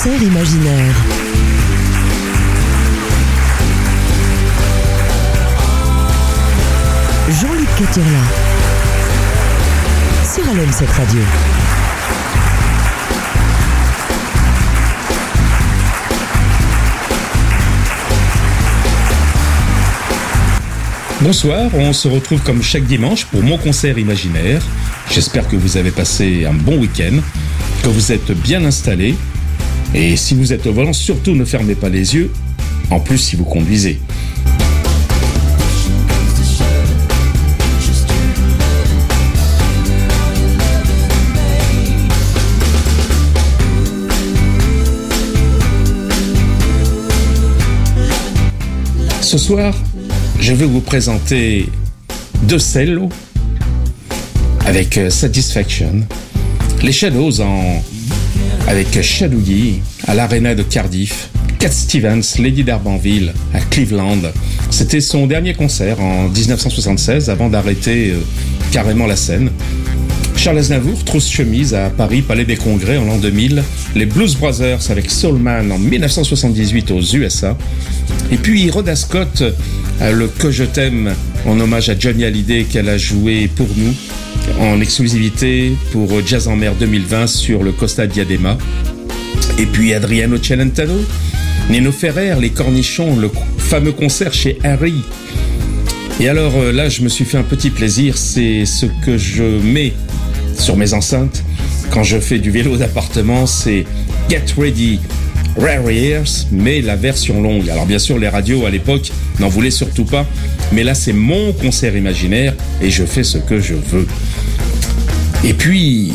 concert imaginaire. Jean-Luc Caturla. Sur LM 7 Radio. Bonsoir, on se retrouve comme chaque dimanche pour mon concert imaginaire. J'espère que vous avez passé un bon week-end, que vous êtes bien installés. Et si vous êtes au volant, surtout ne fermez pas les yeux, en plus si vous conduisez. Ce soir, je vais vous présenter deux cellos avec euh, Satisfaction, les Shadows en avec Shadowgy à l'Arena de Cardiff, Cat Stevens, Lady d'Arbanville à Cleveland. C'était son dernier concert en 1976 avant d'arrêter euh, carrément la scène. Charles Aznavour, Trousse Chemise à Paris, Palais des Congrès en l'an 2000, les Blues Brothers avec Soul Man en 1978 aux USA, et puis Rhoda Scott, euh, le Que je t'aime en hommage à Johnny Hallyday qu'elle a joué pour nous en exclusivité pour Jazz en mer 2020 sur le Costa Diadema. Et puis Adriano Celentano, Nino Ferrer, Les Cornichons, le fameux concert chez Harry. Et alors euh, là, je me suis fait un petit plaisir, c'est ce que je mets sur mes enceintes quand je fais du vélo d'appartement, c'est Get Ready Rare Years, mais la version longue. Alors bien sûr, les radios à l'époque n'en voulaient surtout pas, mais là c'est mon concert imaginaire et je fais ce que je veux. Et puis,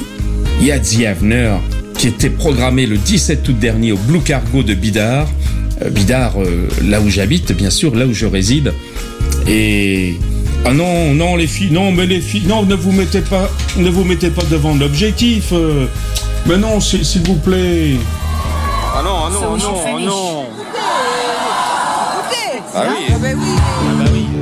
il y a The Avener qui était programmé le 17 août dernier au Blue Cargo de Bidart. Euh, Bidart, euh, là où j'habite, bien sûr, là où je réside. Et ah non, non les filles, non mais les filles, non ne vous mettez pas, ne vous mettez pas devant l'objectif. euh. mais non, s'il vous plaît. Ah non, ah non, ah non, ah non. Ah oui. Ah bah oui.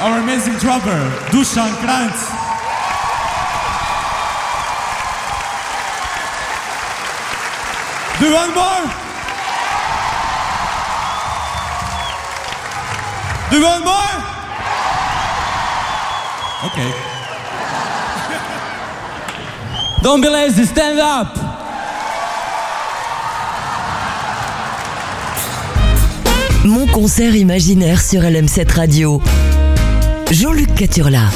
Our amazing drummer, Dusan Krantz. Do want more? Do want more? Okay. Don't be lazy, stand up! Mon concert imaginaire sur LM7 Radio. Jean-Luc Caturla.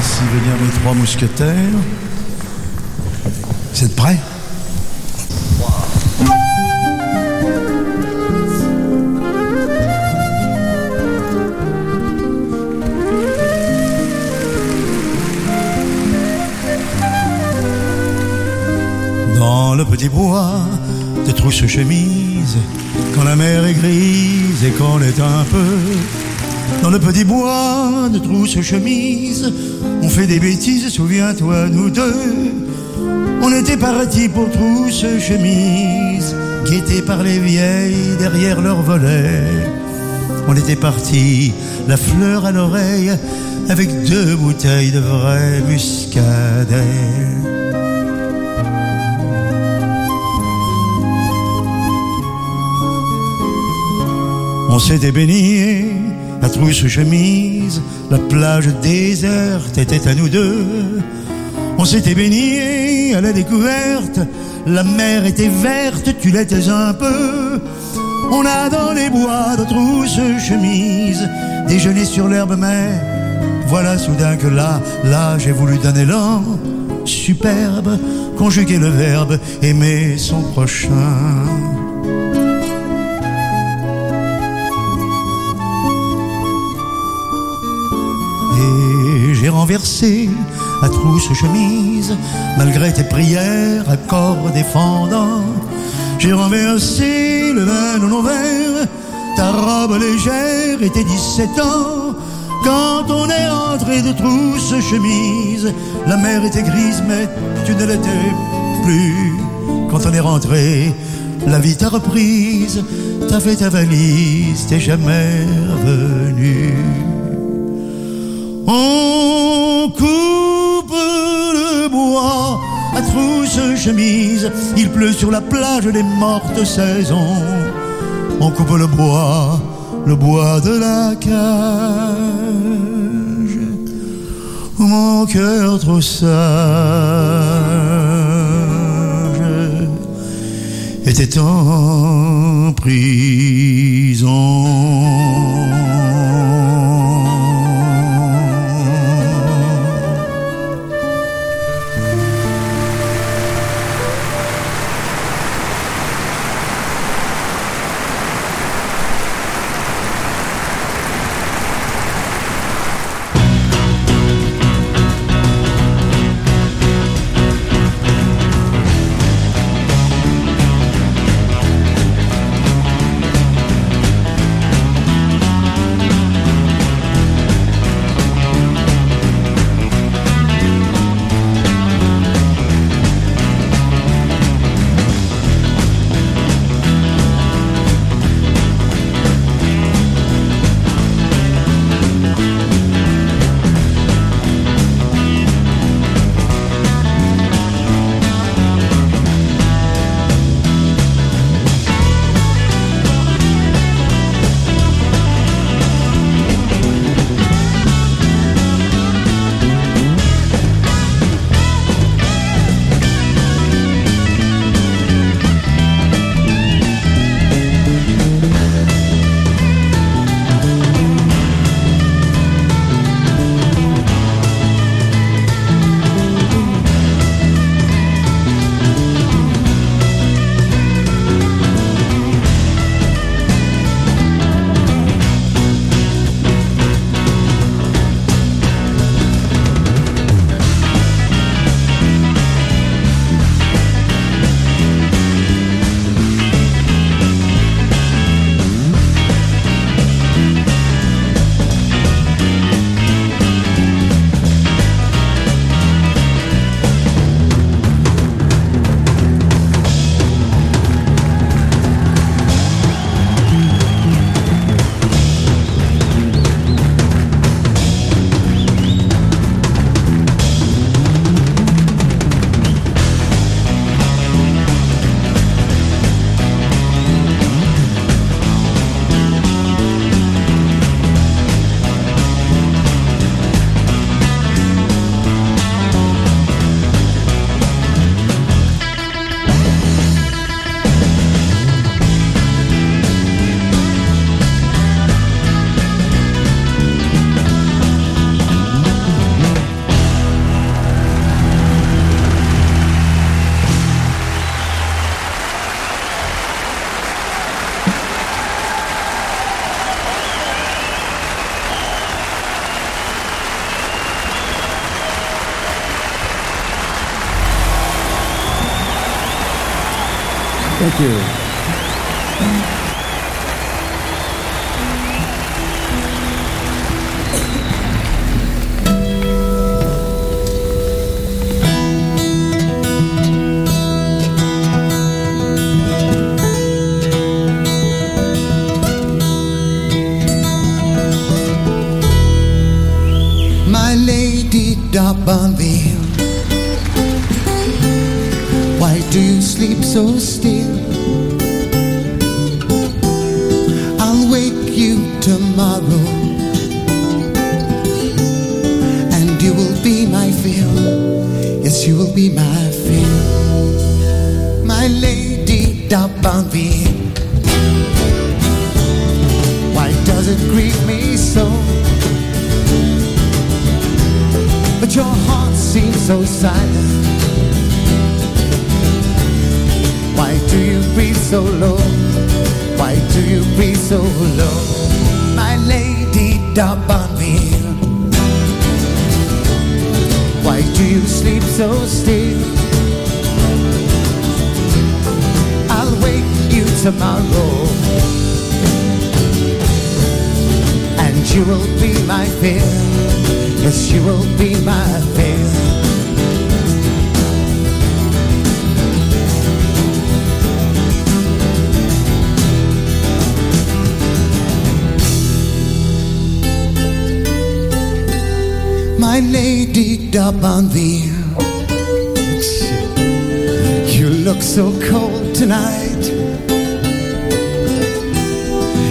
Ici venir mes trois mousquetaires. Vous êtes prêts? Petit bois de trousse chemise, quand la mer est grise et qu'on est un peu dans le petit bois de trousse chemise, on fait des bêtises, souviens-toi, nous deux. On était partis pour trousse chemise, guettés par les vieilles derrière leur volet. On était partis, la fleur à l'oreille, avec deux bouteilles de vrai muscadet. On s'était baigné, la trousse chemise, la plage déserte était à nous deux. On s'était baigné à la découverte, la mer était verte, tu l'étais un peu. On a dans les bois de trousse chemise, déjeuné sur l'herbe, mais voilà soudain que là, là j'ai voulu d'un élan superbe, conjuguer le verbe aimer son prochain. Et renversé la trousse chemise, malgré tes prières, accords défendant. J'ai renversé le vin dans nos verres, ta robe légère était 17 ans. Quand on est rentré de trousse chemise, la mer était grise, mais tu ne l'étais plus. Quand on est rentré, la vie t'a reprise, t'as fait ta valise, t'es jamais revenu. On coupe le bois à trousse chemise. Il pleut sur la plage des mortes saisons. On coupe le bois, le bois de la cage. Mon cœur trop sage était en prison. My lady D'Arbanville, you look so cold tonight.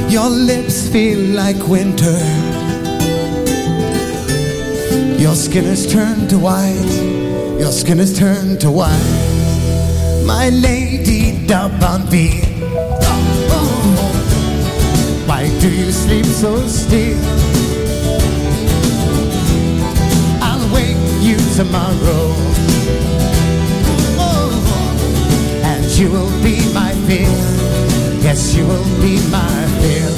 Your lips feel like winter. Your skin has turned to white. Your skin has turned to white. My lady D'Arbanville. Why do you sleep so still? Tomorrow. And you will be my fear. Yes, you will be my fear.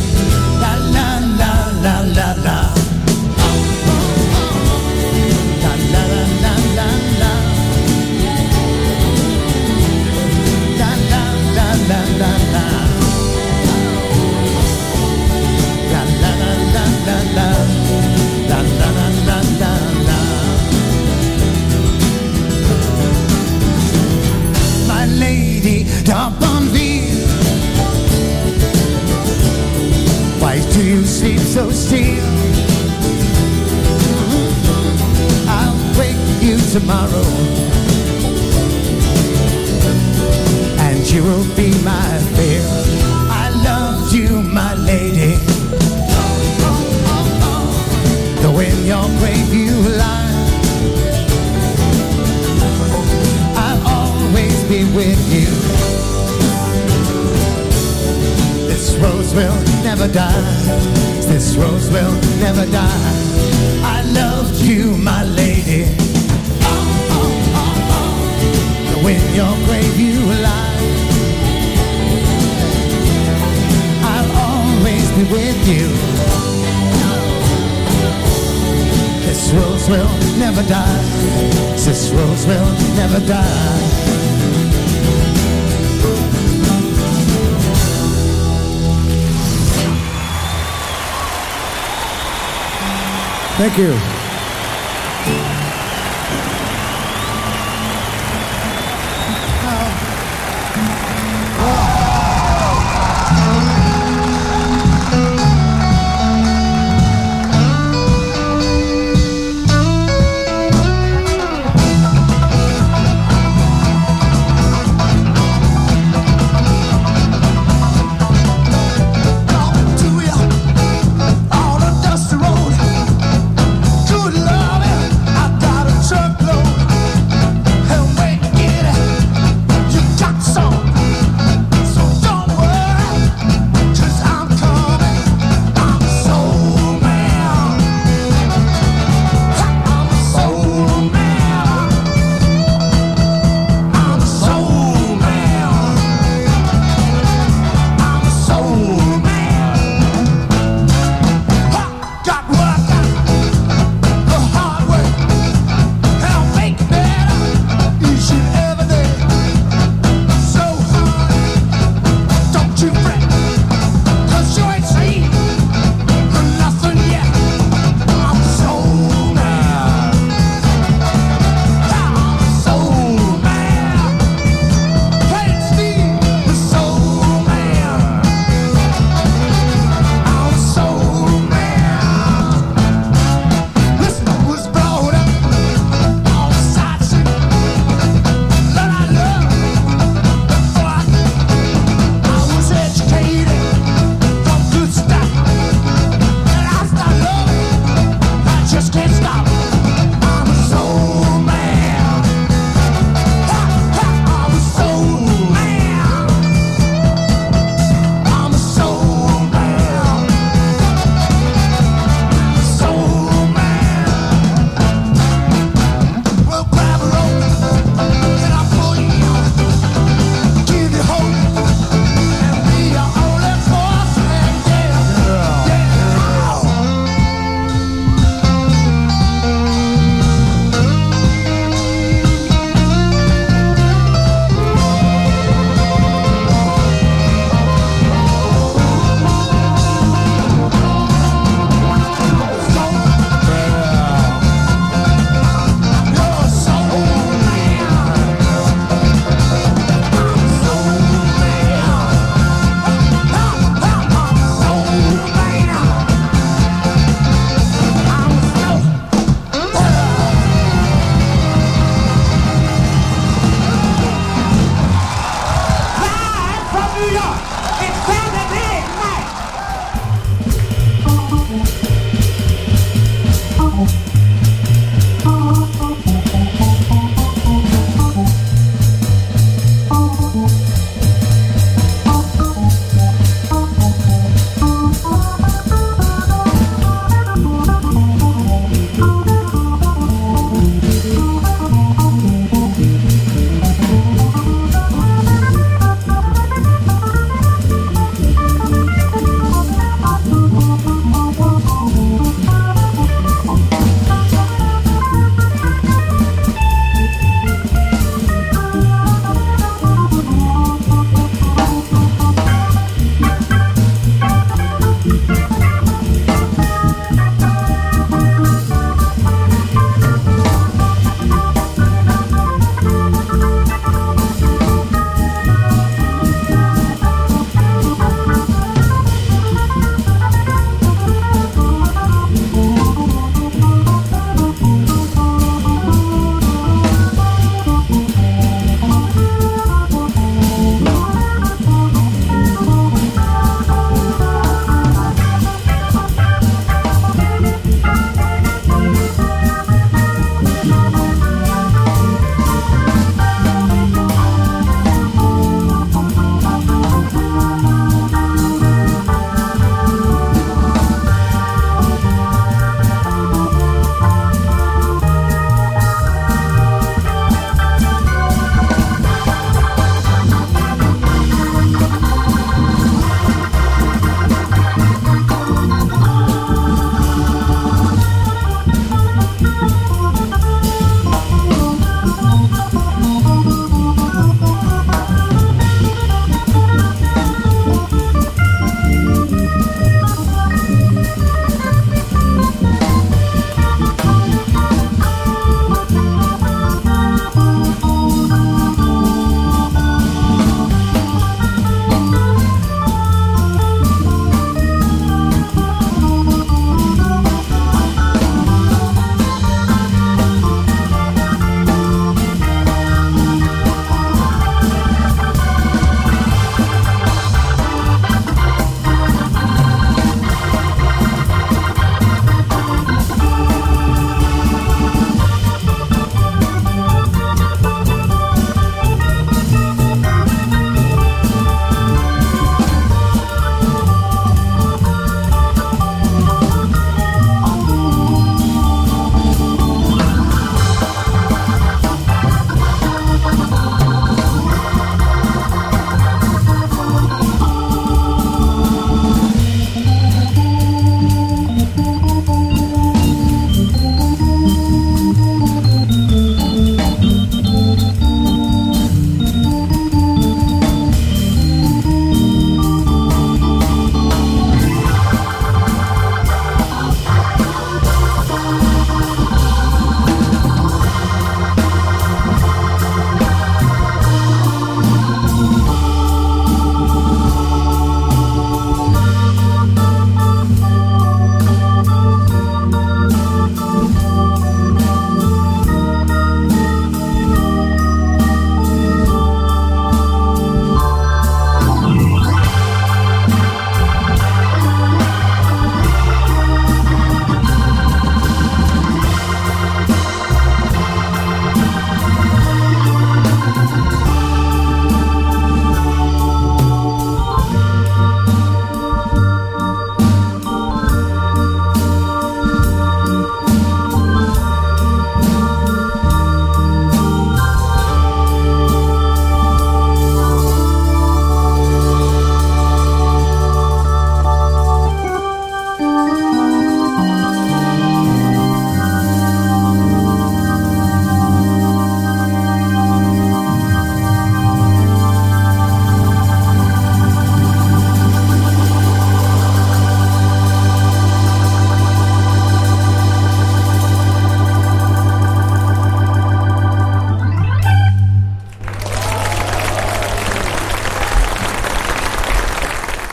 So still? Uh-huh. I'll wake you tomorrow. And you will be my fear I loved you, my lady. Though in your grave you lie I'll always be with you. This rose will never die This rose will never die I loved you, my lady. Though in your grave you lie I'll always be with you. This rose will never die This rose will never die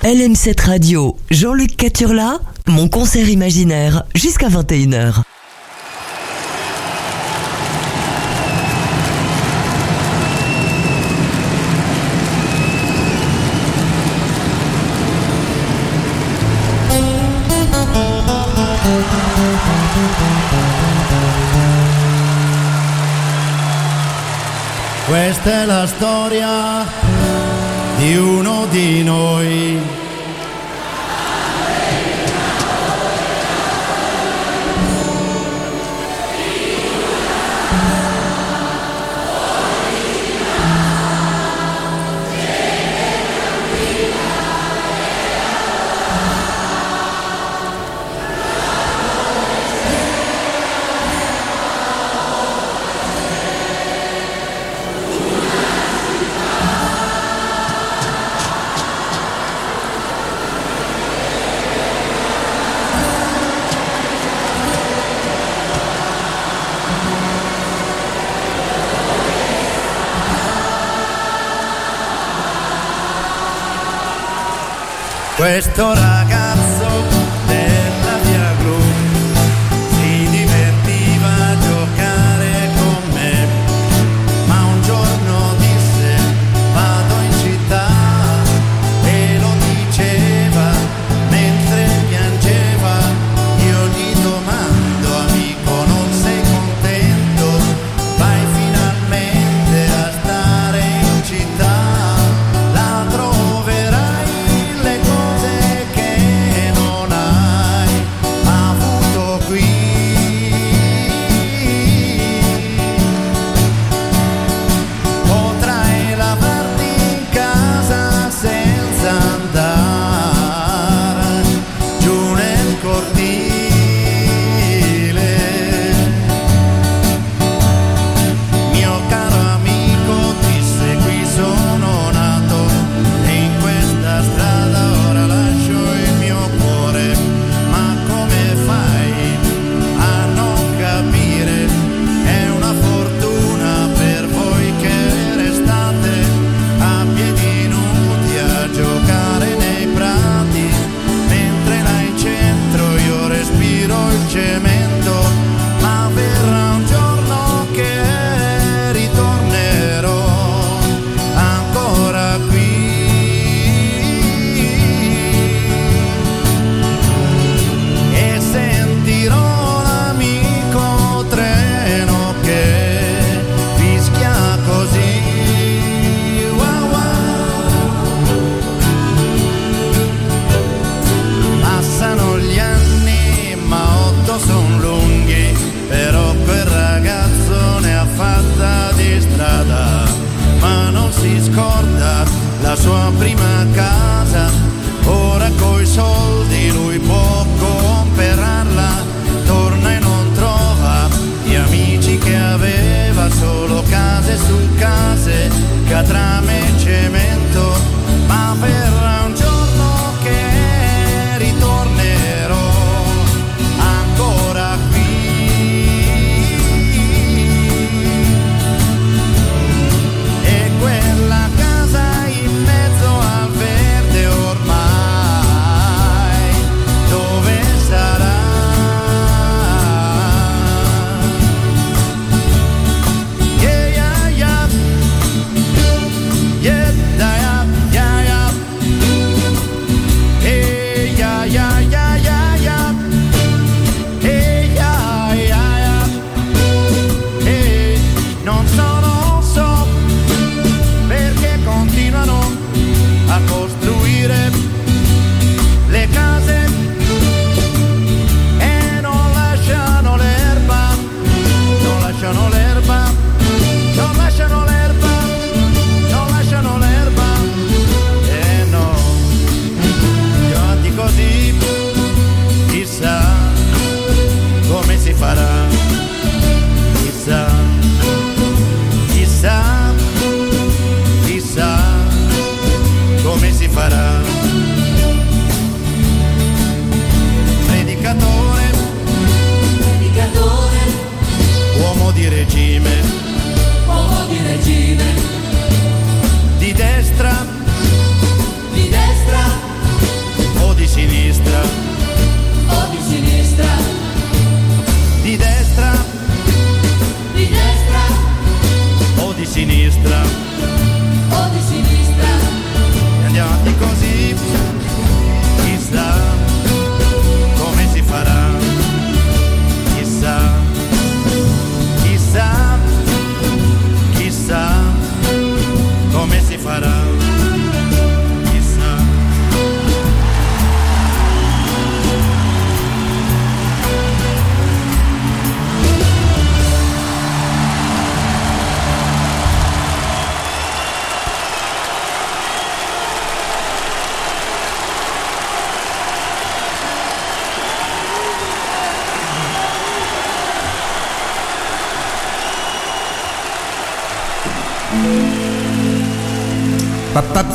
LM7 Radio, Jean-Luc Caturla, mon concert imaginaire jusqu'à 21h. Questa è la storia di uno di noi questo raggio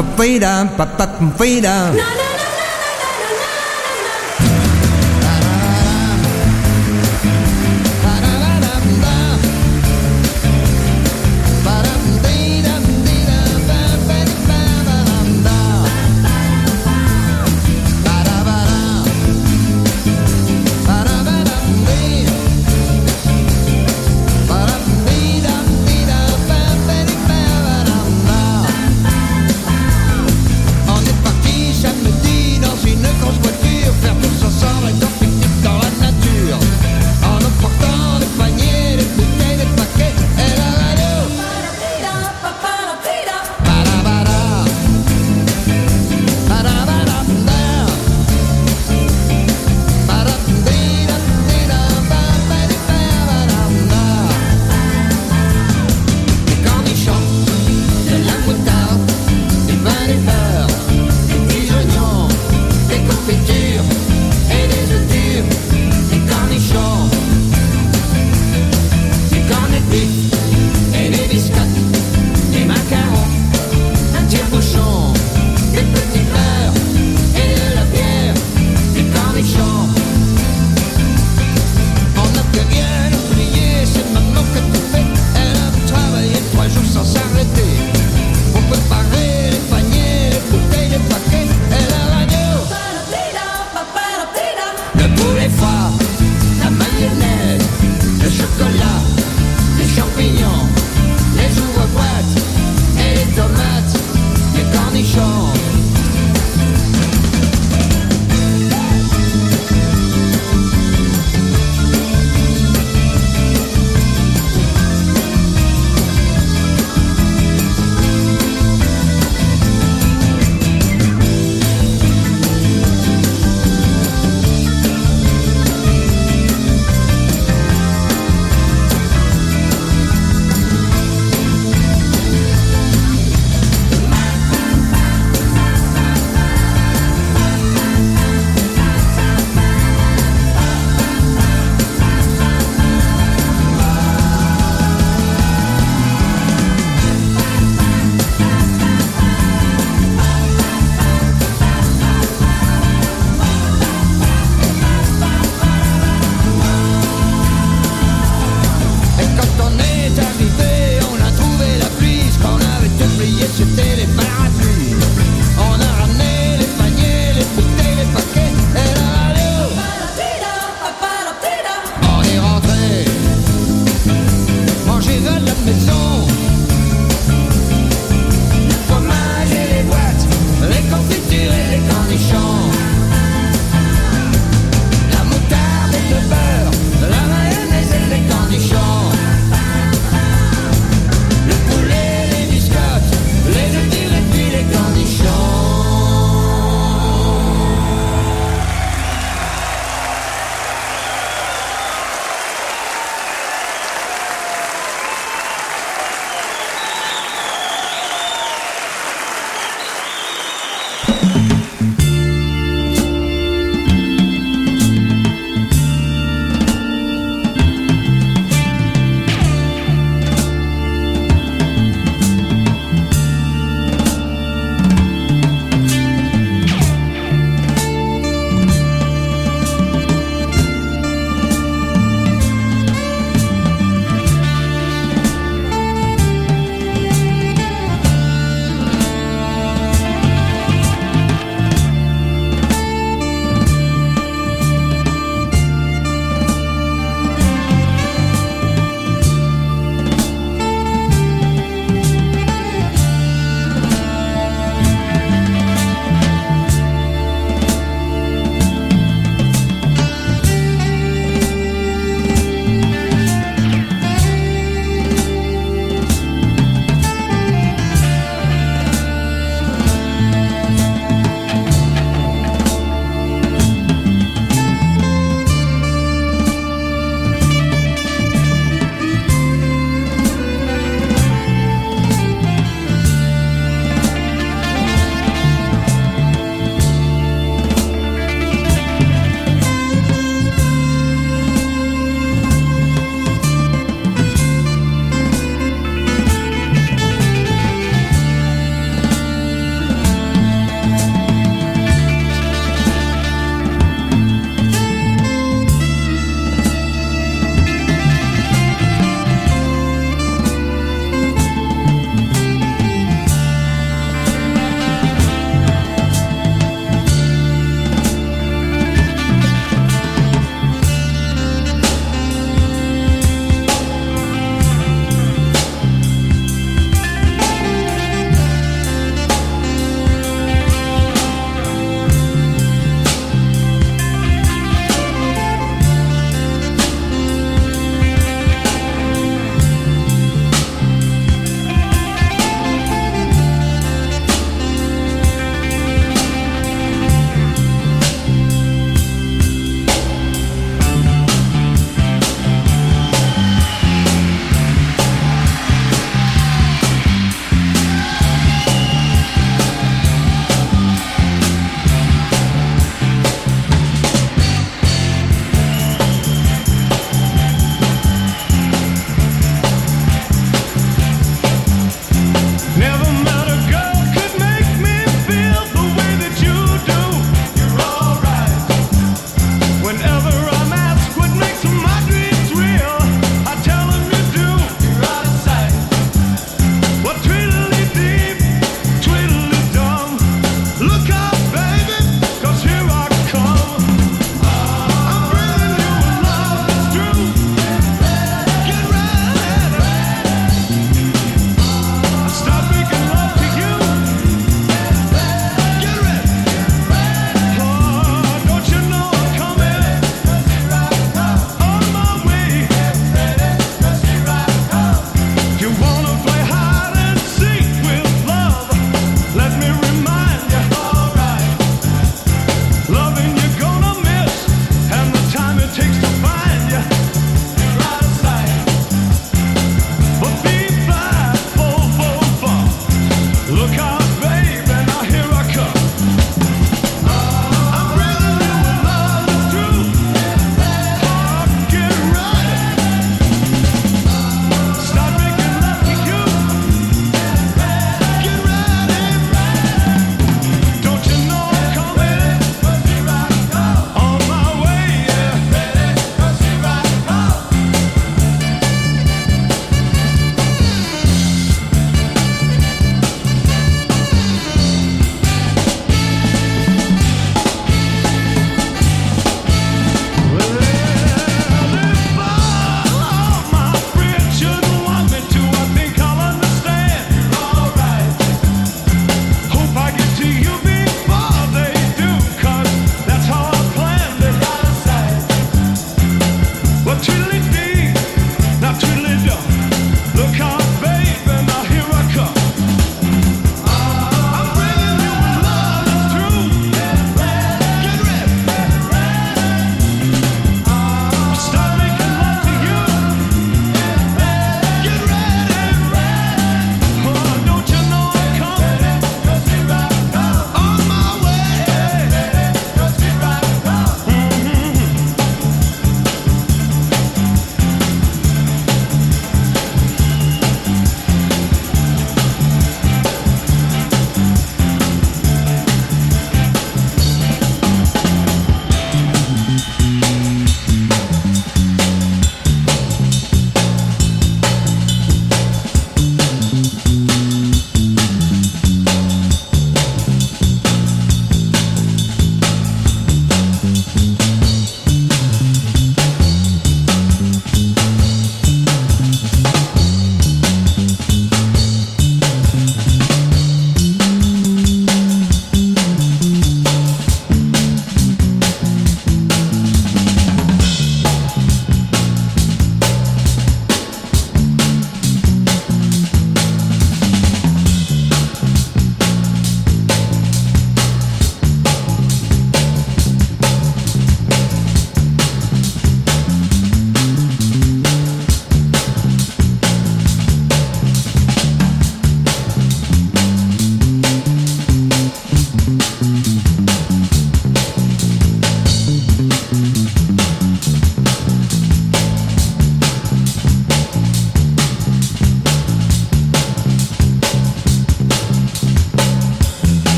pa pa da pa pa pa da.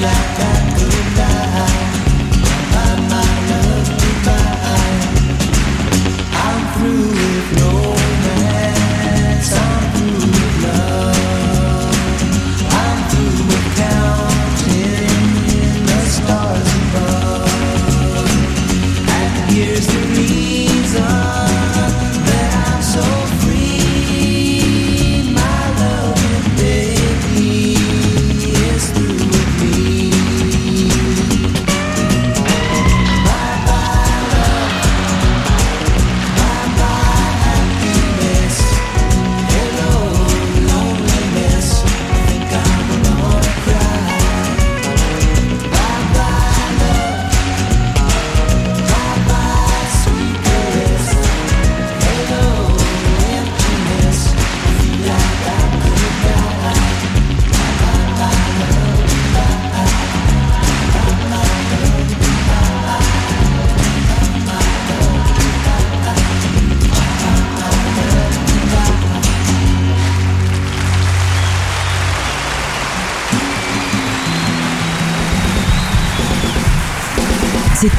like I could.